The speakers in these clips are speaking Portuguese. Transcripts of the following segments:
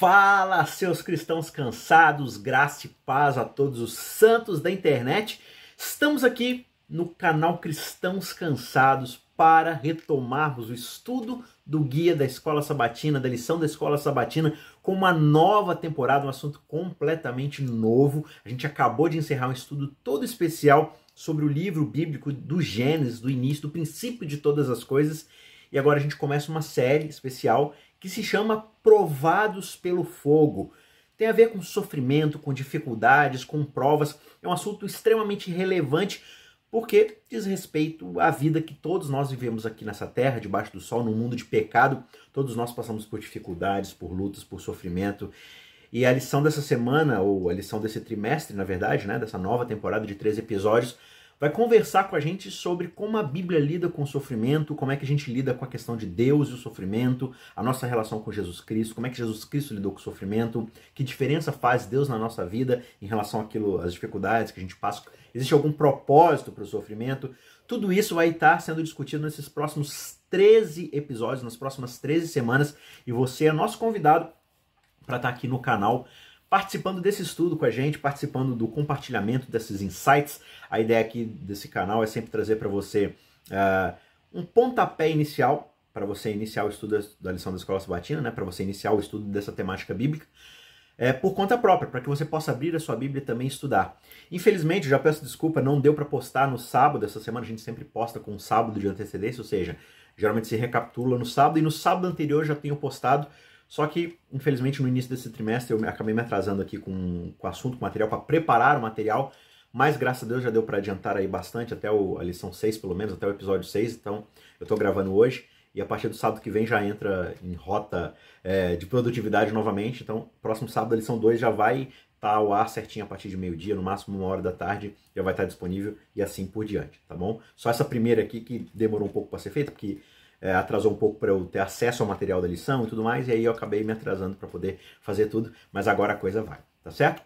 Fala, seus cristãos cansados, graça e paz a todos os santos da internet. Estamos aqui no canal Cristãos Cansados para retomarmos o estudo do guia da Escola Sabatina, da lição da Escola Sabatina, com uma nova temporada, um assunto completamente novo. A gente acabou de encerrar um estudo todo especial sobre o livro bíblico do Gênesis, do início, do princípio de todas as coisas. E agora a gente começa uma série especial que se chama Provados pelo Fogo. Tem a ver com sofrimento, com dificuldades, com provas. É um assunto extremamente relevante porque diz respeito à vida que todos nós vivemos aqui nessa terra, debaixo do sol, num mundo de pecado. Todos nós passamos por dificuldades, por lutas, por sofrimento. E a lição dessa semana, ou a lição desse trimestre, na verdade, né, dessa nova temporada de três episódios, vai conversar com a gente sobre como a Bíblia lida com o sofrimento, como é que a gente lida com a questão de Deus e o sofrimento, a nossa relação com Jesus Cristo, como é que Jesus Cristo lidou com o sofrimento, que diferença faz Deus na nossa vida em relação àquilo, às dificuldades que a gente passa, existe algum propósito para o sofrimento. Tudo isso vai estar sendo discutido nesses próximos 13 episódios, nas próximas 13 semanas, e você é nosso convidado para estar aqui no canal participando desse estudo com a gente, participando do compartilhamento desses insights. A ideia aqui desse canal é sempre trazer para você uh, um pontapé inicial para você iniciar o estudo da lição da Escola Sabatina, né, para você iniciar o estudo dessa temática bíblica, é, por conta própria, para que você possa abrir a sua Bíblia e também estudar. Infelizmente, já peço desculpa, não deu para postar no sábado, essa semana a gente sempre posta com um sábado de antecedência, ou seja, geralmente se recapitula no sábado, e no sábado anterior já tenho postado só que, infelizmente, no início desse trimestre eu acabei me atrasando aqui com, com o assunto, com o material, para preparar o material, mas graças a Deus já deu para adiantar aí bastante, até o, a lição 6, pelo menos, até o episódio 6, então eu estou gravando hoje. E a partir do sábado que vem já entra em rota é, de produtividade novamente. Então, próximo sábado, a lição 2 já vai estar tá ao ar certinho a partir de meio-dia, no máximo uma hora da tarde, já vai estar disponível e assim por diante, tá bom? Só essa primeira aqui que demorou um pouco para ser feita, porque é, atrasou um pouco para eu ter acesso ao material da lição e tudo mais, e aí eu acabei me atrasando para poder fazer tudo, mas agora a coisa vai, tá certo?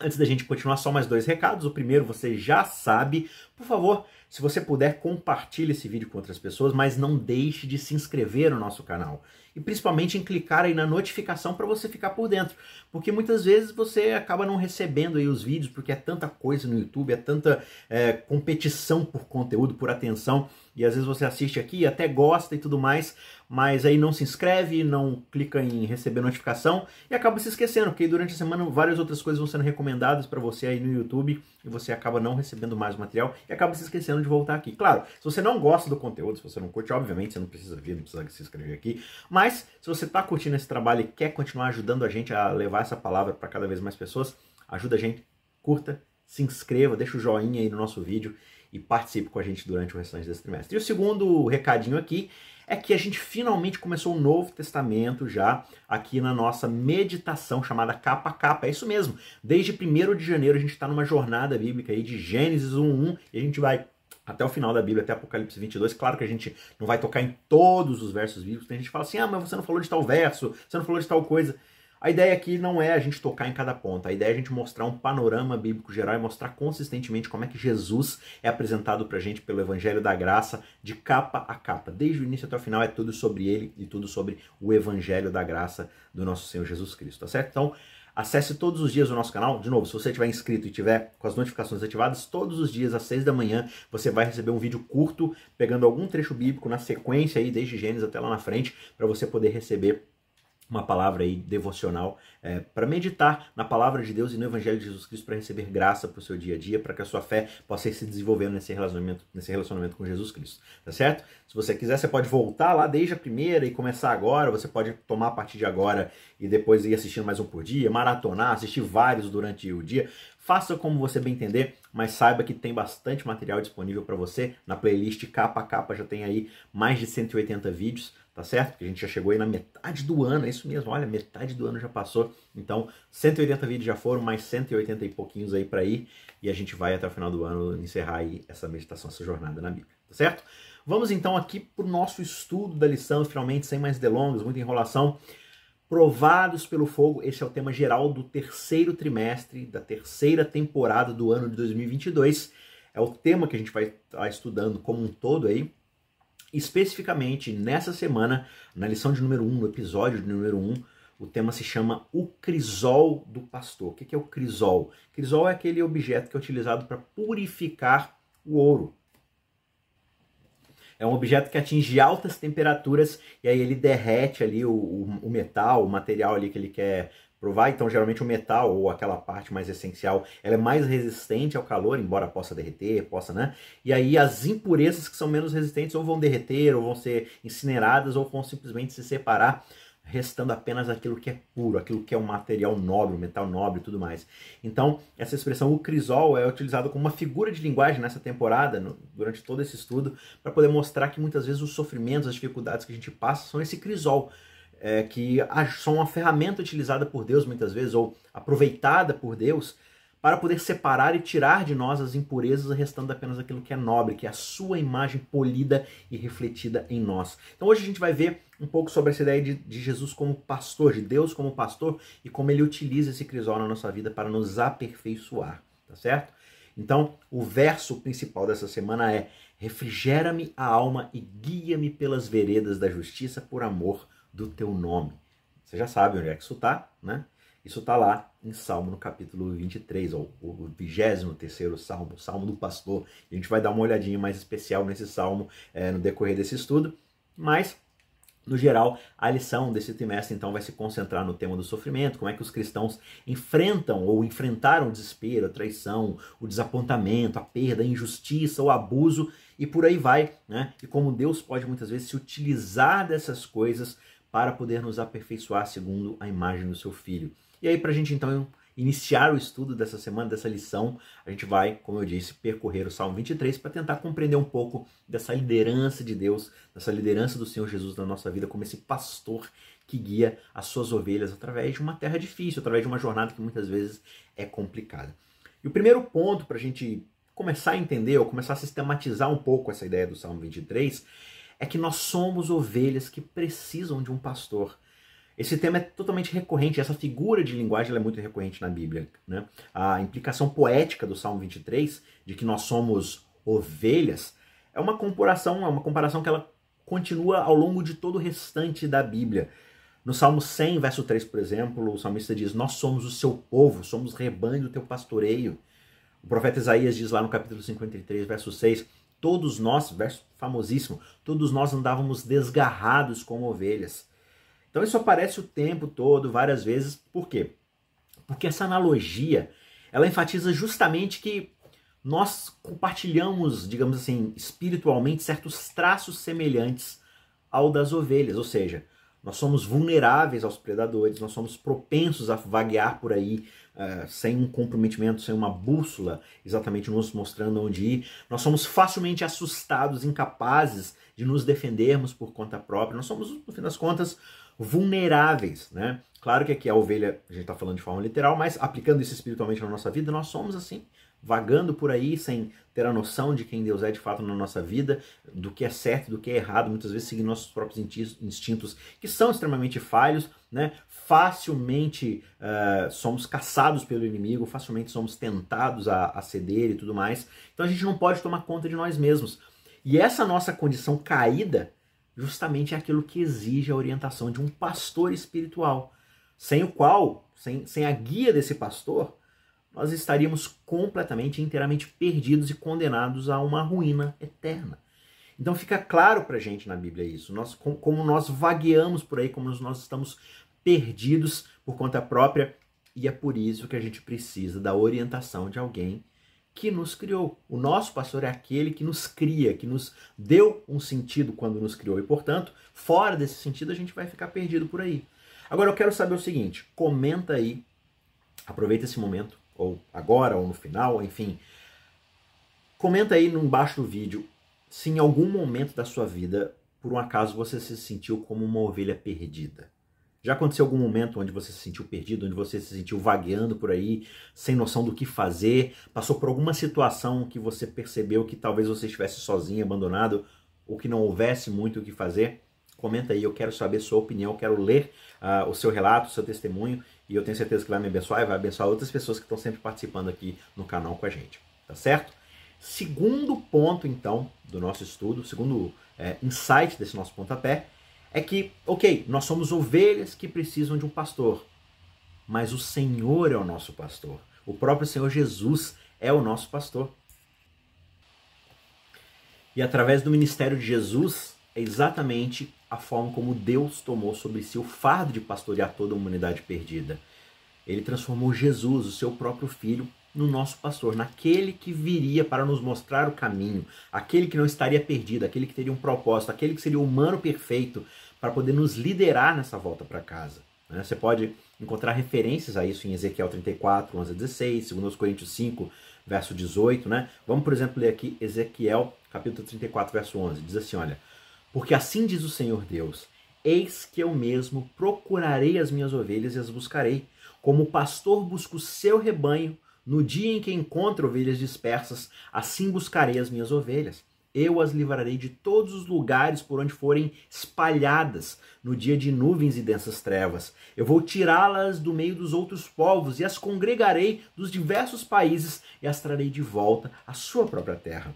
Antes da gente continuar, só mais dois recados. O primeiro, você já sabe, por favor, se você puder, compartilhe esse vídeo com outras pessoas, mas não deixe de se inscrever no nosso canal. E principalmente em clicar aí na notificação para você ficar por dentro. Porque muitas vezes você acaba não recebendo aí os vídeos, porque é tanta coisa no YouTube, é tanta é, competição por conteúdo, por atenção e às vezes você assiste aqui, até gosta e tudo mais, mas aí não se inscreve, não clica em receber notificação e acaba se esquecendo, porque durante a semana várias outras coisas vão sendo recomendadas para você aí no YouTube e você acaba não recebendo mais material e acaba se esquecendo de voltar aqui. Claro, se você não gosta do conteúdo, se você não curte, obviamente você não precisa vir, não precisa se inscrever aqui, mas se você está curtindo esse trabalho e quer continuar ajudando a gente a levar essa palavra para cada vez mais pessoas, ajuda a gente, curta, se inscreva, deixa o joinha aí no nosso vídeo e participe com a gente durante o restante desse trimestre. E o segundo recadinho aqui é que a gente finalmente começou um novo testamento já aqui na nossa meditação chamada capa a capa. É isso mesmo. Desde 1 de janeiro a gente está numa jornada bíblica aí de Gênesis 1.1 e a gente vai até o final da Bíblia, até Apocalipse 22. Claro que a gente não vai tocar em todos os versos bíblicos. Tem gente que fala assim, ah, mas você não falou de tal verso, você não falou de tal coisa. A ideia aqui não é a gente tocar em cada ponto, a ideia é a gente mostrar um panorama bíblico geral e mostrar consistentemente como é que Jesus é apresentado para a gente pelo Evangelho da Graça, de capa a capa. Desde o início até o final é tudo sobre ele e tudo sobre o Evangelho da Graça do nosso Senhor Jesus Cristo, tá certo? Então, acesse todos os dias o nosso canal. De novo, se você estiver inscrito e tiver com as notificações ativadas, todos os dias às 6 da manhã você vai receber um vídeo curto pegando algum trecho bíblico na sequência aí, desde Gênesis até lá na frente, para você poder receber uma palavra aí devocional é, para meditar na palavra de Deus e no Evangelho de Jesus Cristo para receber graça para o seu dia a dia, para que a sua fé possa ir se desenvolvendo nesse relacionamento, nesse relacionamento com Jesus Cristo, tá certo? Se você quiser, você pode voltar lá desde a primeira e começar agora, você pode tomar a partir de agora e depois ir assistindo mais um por dia, maratonar, assistir vários durante o dia. Faça como você bem entender, mas saiba que tem bastante material disponível para você na playlist capa a capa, já tem aí mais de 180 vídeos tá certo? Porque a gente já chegou aí na metade do ano, é isso mesmo, olha, metade do ano já passou. Então, 180 vídeos já foram, mais 180 e pouquinhos aí para ir, e a gente vai até o final do ano encerrar aí essa meditação, essa jornada na Bíblia, tá certo? Vamos então aqui para o nosso estudo da lição, finalmente, sem mais delongas, muita enrolação. Provados pelo fogo, esse é o tema geral do terceiro trimestre, da terceira temporada do ano de 2022. É o tema que a gente vai estar estudando como um todo aí, especificamente nessa semana, na lição de número 1, no episódio de número 1, o tema se chama o crisol do pastor. O que é o crisol? Crisol é aquele objeto que é utilizado para purificar o ouro. É um objeto que atinge altas temperaturas e aí ele derrete ali o, o, o metal, o material ali que ele quer provar. Então, geralmente o metal ou aquela parte mais essencial, ela é mais resistente ao calor, embora possa derreter, possa, né? E aí as impurezas que são menos resistentes ou vão derreter, ou vão ser incineradas, ou vão simplesmente se separar restando apenas aquilo que é puro, aquilo que é um material nobre, um metal nobre e tudo mais. Então, essa expressão o crisol é utilizada como uma figura de linguagem nessa temporada, no, durante todo esse estudo, para poder mostrar que muitas vezes os sofrimentos, as dificuldades que a gente passa são esse crisol, é, que são uma ferramenta utilizada por Deus muitas vezes, ou aproveitada por Deus, para poder separar e tirar de nós as impurezas, restando apenas aquilo que é nobre, que é a sua imagem polida e refletida em nós. Então hoje a gente vai ver um pouco sobre essa ideia de, de Jesus como pastor, de Deus como pastor, e como ele utiliza esse crisol na nossa vida para nos aperfeiçoar, tá certo? Então, o verso principal dessa semana é: Refrigera-me a alma e guia-me pelas veredas da justiça por amor do teu nome. Você já sabe onde é que isso está, né? Isso está lá em Salmo no capítulo 23, ou o 23 Salmo, Salmo do Pastor. A gente vai dar uma olhadinha mais especial nesse Salmo é, no decorrer desse estudo, mas no geral, a lição desse trimestre então vai se concentrar no tema do sofrimento, como é que os cristãos enfrentam ou enfrentaram o desespero, a traição, o desapontamento, a perda, a injustiça, o abuso e por aí vai, né? E como Deus pode muitas vezes se utilizar dessas coisas para poder nos aperfeiçoar segundo a imagem do seu filho. E aí, para a gente então iniciar o estudo dessa semana, dessa lição, a gente vai, como eu disse, percorrer o Salmo 23 para tentar compreender um pouco dessa liderança de Deus, dessa liderança do Senhor Jesus na nossa vida, como esse pastor que guia as suas ovelhas através de uma terra difícil, através de uma jornada que muitas vezes é complicada. E o primeiro ponto para a gente começar a entender ou começar a sistematizar um pouco essa ideia do Salmo 23 é que nós somos ovelhas que precisam de um pastor. Esse tema é totalmente recorrente, essa figura de linguagem é muito recorrente na Bíblia. Né? A implicação poética do Salmo 23, de que nós somos ovelhas, é uma comparação, é uma comparação que ela continua ao longo de todo o restante da Bíblia. No Salmo 100, verso 3, por exemplo, o salmista diz: Nós somos o seu povo, somos rebanho do teu pastoreio. O profeta Isaías diz lá no capítulo 53, verso 6: Todos nós, verso famosíssimo, todos nós andávamos desgarrados como ovelhas. Então isso aparece o tempo todo, várias vezes. Por quê? Porque essa analogia, ela enfatiza justamente que nós compartilhamos, digamos assim, espiritualmente certos traços semelhantes ao das ovelhas, ou seja, nós somos vulneráveis aos predadores, nós somos propensos a vaguear por aí uh, sem um comprometimento, sem uma bússola exatamente nos mostrando onde ir. Nós somos facilmente assustados, incapazes de nos defendermos por conta própria. Nós somos, no fim das contas, vulneráveis, né? Claro que aqui a ovelha, a gente está falando de forma literal, mas aplicando isso espiritualmente na nossa vida, nós somos assim, vagando por aí sem ter a noção de quem Deus é de fato na nossa vida, do que é certo, do que é errado, muitas vezes seguindo nossos próprios instintos, que são extremamente falhos, né? Facilmente uh, somos caçados pelo inimigo, facilmente somos tentados a, a ceder e tudo mais. Então a gente não pode tomar conta de nós mesmos. E essa nossa condição caída justamente é aquilo que exige a orientação de um pastor espiritual, sem o qual, sem, sem a guia desse pastor, nós estaríamos completamente, inteiramente perdidos e condenados a uma ruína eterna. Então fica claro para a gente na Bíblia isso, nós, como nós vagueamos por aí, como nós estamos perdidos por conta própria, e é por isso que a gente precisa da orientação de alguém que nos criou. O nosso pastor é aquele que nos cria, que nos deu um sentido quando nos criou. E, portanto, fora desse sentido, a gente vai ficar perdido por aí. Agora eu quero saber o seguinte: comenta aí, aproveita esse momento, ou agora, ou no final, enfim. Comenta aí embaixo do vídeo se em algum momento da sua vida, por um acaso, você se sentiu como uma ovelha perdida. Já aconteceu algum momento onde você se sentiu perdido, onde você se sentiu vagueando por aí, sem noção do que fazer? Passou por alguma situação que você percebeu que talvez você estivesse sozinho, abandonado, ou que não houvesse muito o que fazer? Comenta aí, eu quero saber sua opinião, quero ler uh, o seu relato, o seu testemunho, e eu tenho certeza que vai me abençoar e vai abençoar outras pessoas que estão sempre participando aqui no canal com a gente, tá certo? Segundo ponto, então, do nosso estudo, segundo é, insight desse nosso pontapé, é que, ok, nós somos ovelhas que precisam de um pastor, mas o Senhor é o nosso pastor. O próprio Senhor Jesus é o nosso pastor. E através do ministério de Jesus, é exatamente a forma como Deus tomou sobre si o fardo de pastorear toda a humanidade perdida. Ele transformou Jesus, o seu próprio filho, no nosso pastor, naquele que viria para nos mostrar o caminho, aquele que não estaria perdido, aquele que teria um propósito, aquele que seria o humano perfeito para poder nos liderar nessa volta para casa. Né? Você pode encontrar referências a isso em Ezequiel 34, 11 a 16, 2 Coríntios 5, verso 18. Né? Vamos, por exemplo, ler aqui Ezequiel capítulo 34, verso 11. Diz assim, olha, porque assim diz o Senhor Deus, eis que eu mesmo procurarei as minhas ovelhas e as buscarei, como o pastor busca o seu rebanho, no dia em que encontra ovelhas dispersas, assim buscarei as minhas ovelhas. Eu as livrarei de todos os lugares por onde forem espalhadas no dia de nuvens e densas trevas. Eu vou tirá-las do meio dos outros povos e as congregarei dos diversos países e as trarei de volta à sua própria terra.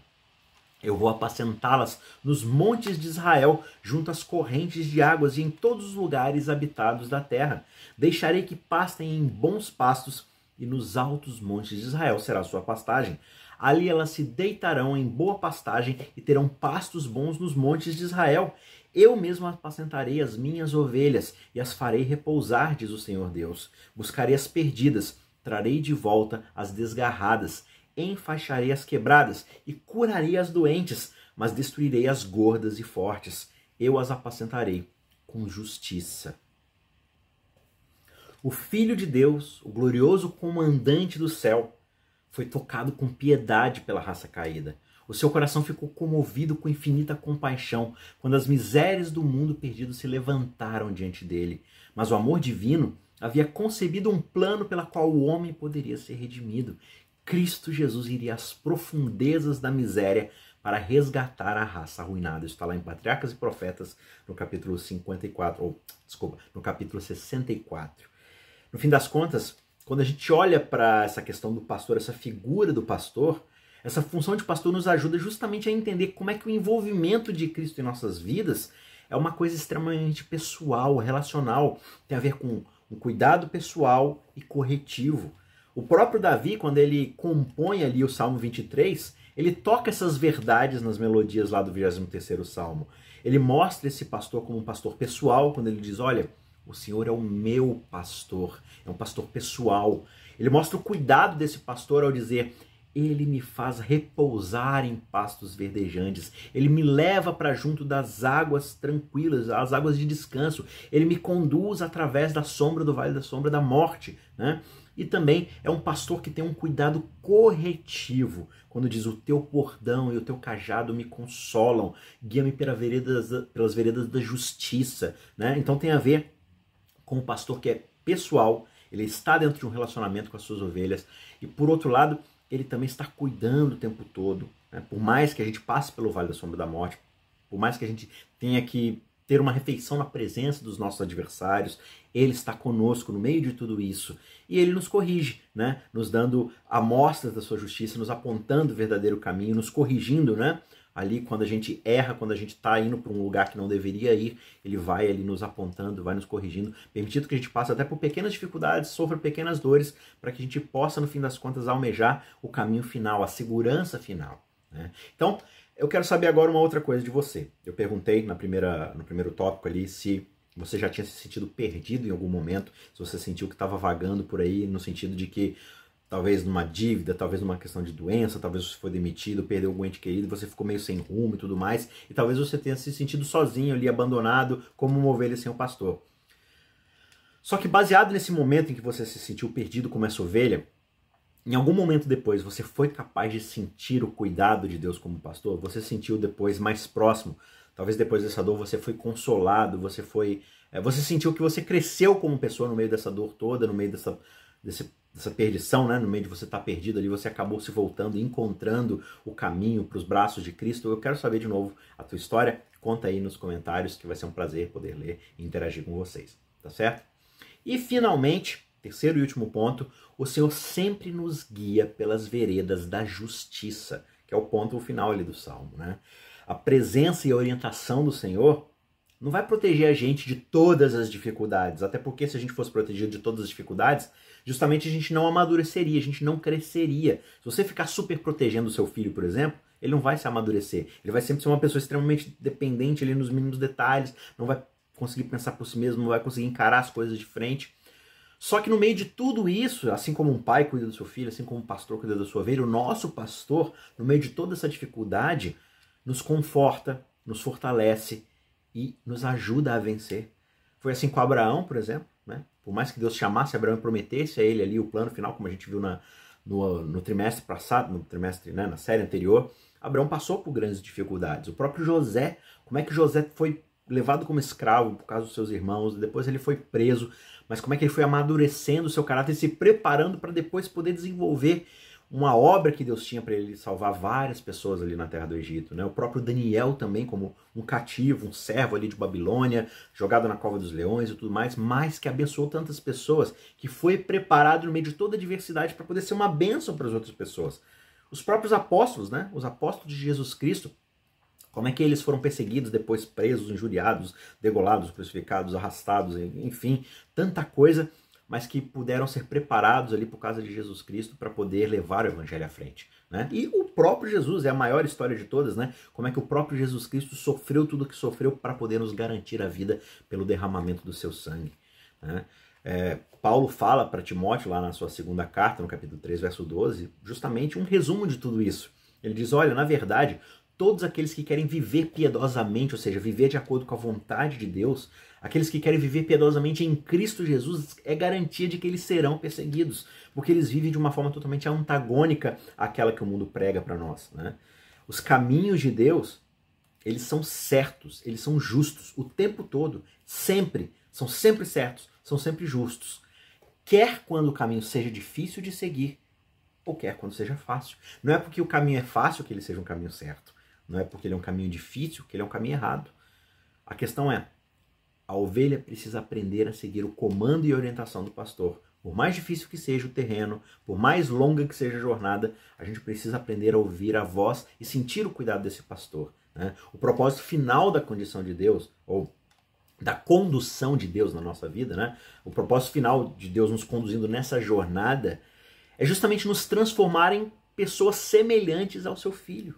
Eu vou apacentá-las nos montes de Israel, junto às correntes de águas e em todos os lugares habitados da terra. Deixarei que pastem em bons pastos e nos altos montes de Israel será sua pastagem. Ali elas se deitarão em boa pastagem e terão pastos bons nos montes de Israel. Eu mesmo apacentarei as minhas ovelhas e as farei repousar, diz o Senhor Deus. Buscarei as perdidas, trarei de volta as desgarradas, enfaixarei as quebradas e curarei as doentes, mas destruirei as gordas e fortes. Eu as apacentarei com justiça. O Filho de Deus, o glorioso comandante do céu, foi tocado com piedade pela raça caída. O seu coração ficou comovido com infinita compaixão quando as misérias do mundo perdido se levantaram diante dele. Mas o amor divino havia concebido um plano pela qual o homem poderia ser redimido. Cristo Jesus iria às profundezas da miséria para resgatar a raça arruinada. Isso está lá em Patriarcas e Profetas, no capítulo 54, ou desculpa, no capítulo 64. No fim das contas, quando a gente olha para essa questão do pastor, essa figura do pastor, essa função de pastor nos ajuda justamente a entender como é que o envolvimento de Cristo em nossas vidas é uma coisa extremamente pessoal, relacional, tem a ver com um cuidado pessoal e corretivo. O próprio Davi, quando ele compõe ali o Salmo 23, ele toca essas verdades nas melodias lá do 23º Salmo. Ele mostra esse pastor como um pastor pessoal, quando ele diz, olha, o Senhor é o meu pastor, é um pastor pessoal. Ele mostra o cuidado desse pastor ao dizer: ele me faz repousar em pastos verdejantes. Ele me leva para junto das águas tranquilas, as águas de descanso. Ele me conduz através da sombra do vale da sombra da morte, né? E também é um pastor que tem um cuidado corretivo, quando diz: O teu bordão e o teu cajado me consolam, guia-me pelas veredas, pelas veredas da justiça. Né? Então tem a ver com um pastor que é pessoal, ele está dentro de um relacionamento com as suas ovelhas, e por outro lado, ele também está cuidando o tempo todo. Né? Por mais que a gente passe pelo vale da sombra da morte, por mais que a gente tenha que ter uma refeição na presença dos nossos adversários, ele está conosco no meio de tudo isso. E ele nos corrige, né? nos dando amostras da sua justiça, nos apontando o verdadeiro caminho, nos corrigindo, né? ali quando a gente erra, quando a gente está indo para um lugar que não deveria ir, ele vai ali nos apontando, vai nos corrigindo, permitindo que a gente passe até por pequenas dificuldades, sofra pequenas dores, para que a gente possa, no fim das contas, almejar o caminho final, a segurança final. Né? Então, eu quero saber agora uma outra coisa de você. Eu perguntei na primeira, no primeiro tópico ali se você já tinha se sentido perdido em algum momento, se você sentiu que estava vagando por aí, no sentido de que talvez numa dívida, talvez numa questão de doença, talvez você foi demitido, perdeu algum ente querido, você ficou meio sem rumo e tudo mais, e talvez você tenha se sentido sozinho ali, abandonado, como uma ovelha sem um pastor. Só que baseado nesse momento em que você se sentiu perdido como essa ovelha, em algum momento depois você foi capaz de sentir o cuidado de Deus como pastor? Você sentiu depois mais próximo? Talvez depois dessa dor você foi consolado, você foi, é, você sentiu que você cresceu como pessoa no meio dessa dor toda, no meio dessa, desse dessa perdição, né? no meio de você estar tá perdido ali, você acabou se voltando, encontrando o caminho para os braços de Cristo. Eu quero saber de novo a tua história. Conta aí nos comentários que vai ser um prazer poder ler e interagir com vocês, tá certo? E finalmente, terceiro e último ponto, o Senhor sempre nos guia pelas veredas da justiça, que é o ponto final ali do salmo, né? A presença e a orientação do Senhor não vai proteger a gente de todas as dificuldades. Até porque se a gente fosse protegido de todas as dificuldades, justamente a gente não amadureceria, a gente não cresceria. Se você ficar super protegendo o seu filho, por exemplo, ele não vai se amadurecer. Ele vai sempre ser uma pessoa extremamente dependente ali nos mínimos detalhes, não vai conseguir pensar por si mesmo, não vai conseguir encarar as coisas de frente. Só que no meio de tudo isso, assim como um pai cuida do seu filho, assim como um pastor cuida da sua ovelha, o nosso pastor, no meio de toda essa dificuldade, nos conforta, nos fortalece e nos ajuda a vencer. Foi assim com Abraão, por exemplo. Né? Por mais que Deus chamasse Abraão e prometesse a ele ali o plano final, como a gente viu na, no, no trimestre passado, no trimestre, né, na série anterior, Abraão passou por grandes dificuldades. O próprio José, como é que José foi levado como escravo por causa dos seus irmãos, depois ele foi preso, mas como é que ele foi amadurecendo o seu caráter e se preparando para depois poder desenvolver uma obra que Deus tinha para ele salvar várias pessoas ali na terra do Egito. Né? O próprio Daniel também, como um cativo, um servo ali de Babilônia, jogado na cova dos leões e tudo mais, mas que abençoou tantas pessoas, que foi preparado no meio de toda a diversidade para poder ser uma bênção para as outras pessoas. Os próprios apóstolos, né? os apóstolos de Jesus Cristo, como é que eles foram perseguidos, depois presos, injuriados, degolados, crucificados, arrastados, enfim, tanta coisa, mas que puderam ser preparados ali por causa de Jesus Cristo para poder levar o evangelho à frente. Né? E o próprio Jesus é a maior história de todas, né? Como é que o próprio Jesus Cristo sofreu tudo o que sofreu para poder nos garantir a vida pelo derramamento do seu sangue. Né? É, Paulo fala para Timóteo, lá na sua segunda carta, no capítulo 3, verso 12, justamente um resumo de tudo isso. Ele diz: Olha, na verdade, todos aqueles que querem viver piedosamente, ou seja, viver de acordo com a vontade de Deus, aqueles que querem viver piedosamente em Cristo Jesus, é garantia de que eles serão perseguidos, porque eles vivem de uma forma totalmente antagônica àquela que o mundo prega para nós. Né? Os caminhos de Deus, eles são certos, eles são justos o tempo todo, sempre, são sempre certos, são sempre justos. Quer quando o caminho seja difícil de seguir, ou quer quando seja fácil. Não é porque o caminho é fácil que ele seja um caminho certo. Não é porque ele é um caminho difícil que ele é um caminho errado. A questão é: a ovelha precisa aprender a seguir o comando e orientação do pastor. Por mais difícil que seja o terreno, por mais longa que seja a jornada, a gente precisa aprender a ouvir a voz e sentir o cuidado desse pastor. Né? O propósito final da condição de Deus, ou da condução de Deus na nossa vida, né? o propósito final de Deus nos conduzindo nessa jornada, é justamente nos transformar em pessoas semelhantes ao seu filho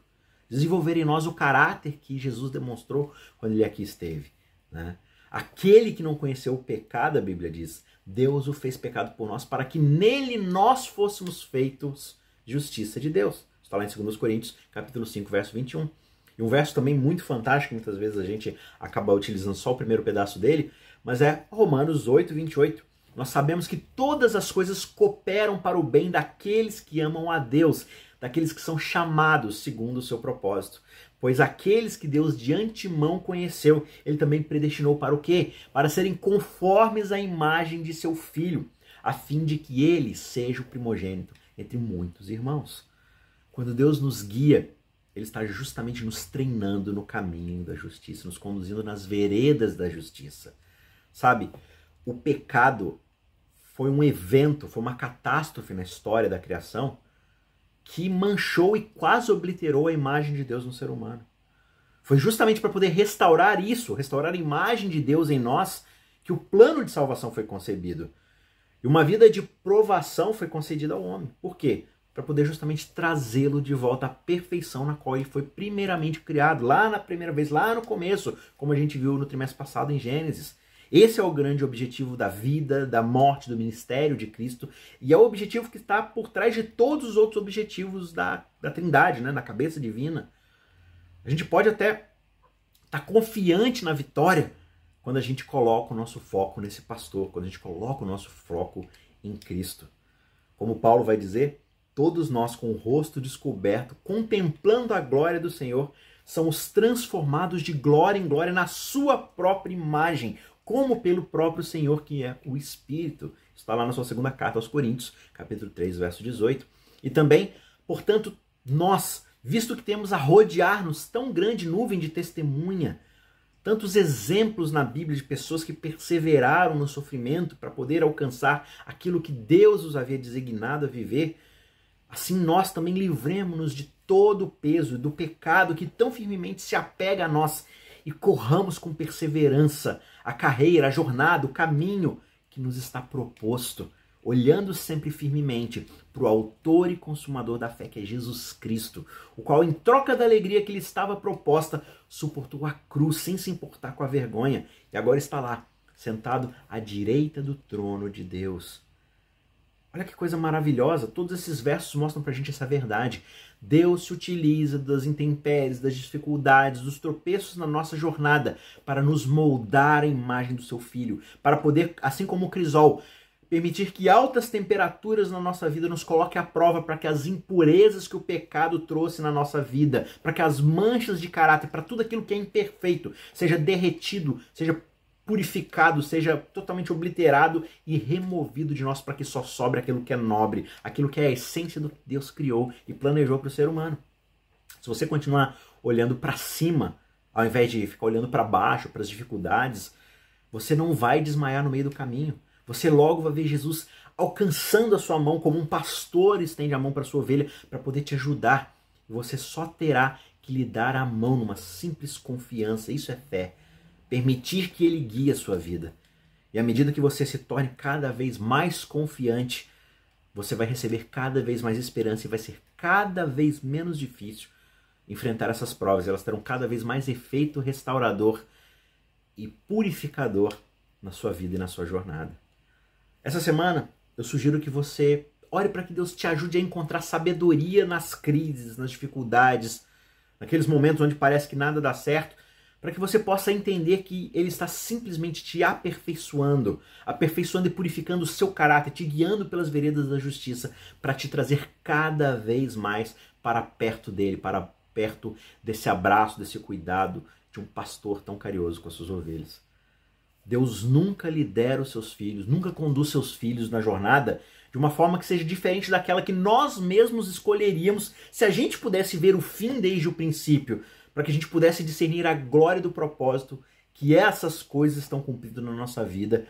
desenvolver em nós o caráter que Jesus demonstrou quando ele aqui esteve. Né? Aquele que não conheceu o pecado, a Bíblia diz, Deus o fez pecado por nós para que nele nós fôssemos feitos justiça de Deus. Está lá em 2 Coríntios, capítulo 5, verso 21. E um verso também muito fantástico, muitas vezes a gente acaba utilizando só o primeiro pedaço dele, mas é Romanos 8, 28. Nós sabemos que todas as coisas cooperam para o bem daqueles que amam a Deus, daqueles que são chamados segundo o seu propósito. Pois aqueles que Deus de antemão conheceu, ele também predestinou para o quê? Para serem conformes à imagem de seu filho, a fim de que ele seja o primogênito entre muitos irmãos. Quando Deus nos guia, ele está justamente nos treinando no caminho da justiça, nos conduzindo nas veredas da justiça. Sabe, o pecado foi um evento, foi uma catástrofe na história da criação que manchou e quase obliterou a imagem de Deus no ser humano. Foi justamente para poder restaurar isso, restaurar a imagem de Deus em nós, que o plano de salvação foi concebido. E uma vida de provação foi concedida ao homem. Por quê? Para poder justamente trazê-lo de volta à perfeição na qual ele foi primeiramente criado, lá na primeira vez, lá no começo, como a gente viu no trimestre passado em Gênesis. Esse é o grande objetivo da vida, da morte, do ministério de Cristo, e é o objetivo que está por trás de todos os outros objetivos da, da Trindade, né, na cabeça divina. A gente pode até estar tá confiante na vitória quando a gente coloca o nosso foco nesse pastor, quando a gente coloca o nosso foco em Cristo. Como Paulo vai dizer, todos nós com o rosto descoberto, contemplando a glória do Senhor, somos transformados de glória em glória na sua própria imagem, como pelo próprio Senhor, que é o Espírito. Está lá na sua segunda carta aos Coríntios, capítulo 3, verso 18. E também, portanto, nós, visto que temos a rodear-nos tão grande nuvem de testemunha, tantos exemplos na Bíblia de pessoas que perseveraram no sofrimento para poder alcançar aquilo que Deus os havia designado a viver, assim nós também livremos-nos de todo o peso do pecado que tão firmemente se apega a nós e corramos com perseverança a carreira, a jornada, o caminho que nos está proposto, olhando sempre firmemente para o autor e consumador da fé, que é Jesus Cristo, o qual, em troca da alegria que lhe estava proposta, suportou a cruz sem se importar com a vergonha e agora está lá, sentado à direita do trono de Deus. Olha que coisa maravilhosa, todos esses versos mostram para a gente essa verdade. Deus se utiliza das intempéries, das dificuldades, dos tropeços na nossa jornada para nos moldar a imagem do seu filho, para poder, assim como o crisol, permitir que altas temperaturas na nossa vida nos coloque à prova para que as impurezas que o pecado trouxe na nossa vida, para que as manchas de caráter, para tudo aquilo que é imperfeito, seja derretido, seja purificado, seja totalmente obliterado e removido de nós para que só sobre aquilo que é nobre, aquilo que é a essência do que Deus criou e planejou para o ser humano. Se você continuar olhando para cima, ao invés de ficar olhando para baixo, para as dificuldades, você não vai desmaiar no meio do caminho. Você logo vai ver Jesus alcançando a sua mão como um pastor estende a mão para sua ovelha para poder te ajudar. E você só terá que lhe dar a mão numa simples confiança. Isso é fé permitir que ele guie a sua vida. E à medida que você se torne cada vez mais confiante, você vai receber cada vez mais esperança e vai ser cada vez menos difícil enfrentar essas provas. Elas terão cada vez mais efeito restaurador e purificador na sua vida e na sua jornada. Essa semana eu sugiro que você ore para que Deus te ajude a encontrar sabedoria nas crises, nas dificuldades, naqueles momentos onde parece que nada dá certo para que você possa entender que ele está simplesmente te aperfeiçoando, aperfeiçoando e purificando o seu caráter, te guiando pelas veredas da justiça, para te trazer cada vez mais para perto dele, para perto desse abraço, desse cuidado de um pastor tão carinhoso com as suas ovelhas. Deus nunca lidera os seus filhos, nunca conduz seus filhos na jornada de uma forma que seja diferente daquela que nós mesmos escolheríamos se a gente pudesse ver o fim desde o princípio, para que a gente pudesse discernir a glória do propósito que essas coisas estão cumprindo na nossa vida.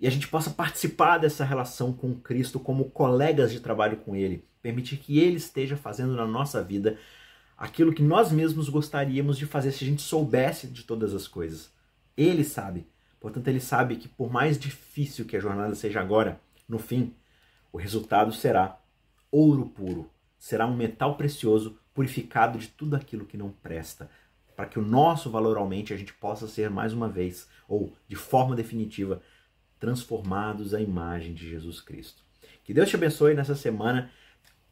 E a gente possa participar dessa relação com Cristo como colegas de trabalho com Ele, permitir que Ele esteja fazendo na nossa vida aquilo que nós mesmos gostaríamos de fazer se a gente soubesse de todas as coisas. Ele sabe, portanto, Ele sabe que por mais difícil que a jornada seja agora, no fim, o resultado será ouro puro, será um metal precioso purificado de tudo aquilo que não presta, para que o nosso valor aumente a gente possa ser mais uma vez, ou de forma definitiva, transformados à imagem de Jesus Cristo. Que Deus te abençoe nessa semana,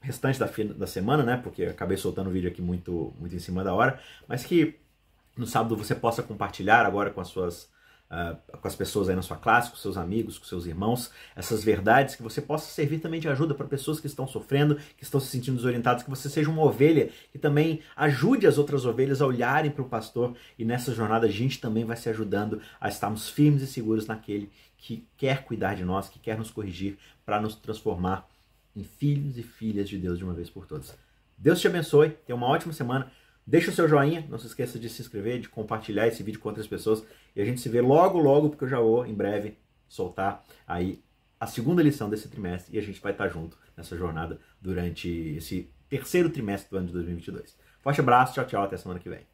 restante da, da semana, né? Porque acabei soltando o vídeo aqui muito, muito em cima da hora, mas que no sábado você possa compartilhar agora com as suas uh, com as pessoas aí na sua classe, com seus amigos, com seus irmãos, essas verdades, que você possa servir também de ajuda para pessoas que estão sofrendo, que estão se sentindo desorientadas, que você seja uma ovelha que também ajude as outras ovelhas a olharem para o pastor e nessa jornada a gente também vai se ajudando a estarmos firmes e seguros naquele que quer cuidar de nós, que quer nos corrigir para nos transformar em filhos e filhas de Deus de uma vez por todas. Deus te abençoe, tenha uma ótima semana. Deixa o seu joinha, não se esqueça de se inscrever, de compartilhar esse vídeo com outras pessoas. E a gente se vê logo, logo, porque eu já vou em breve soltar aí a segunda lição desse trimestre e a gente vai estar junto nessa jornada durante esse terceiro trimestre do ano de 2022. Forte abraço, tchau, tchau, até semana que vem.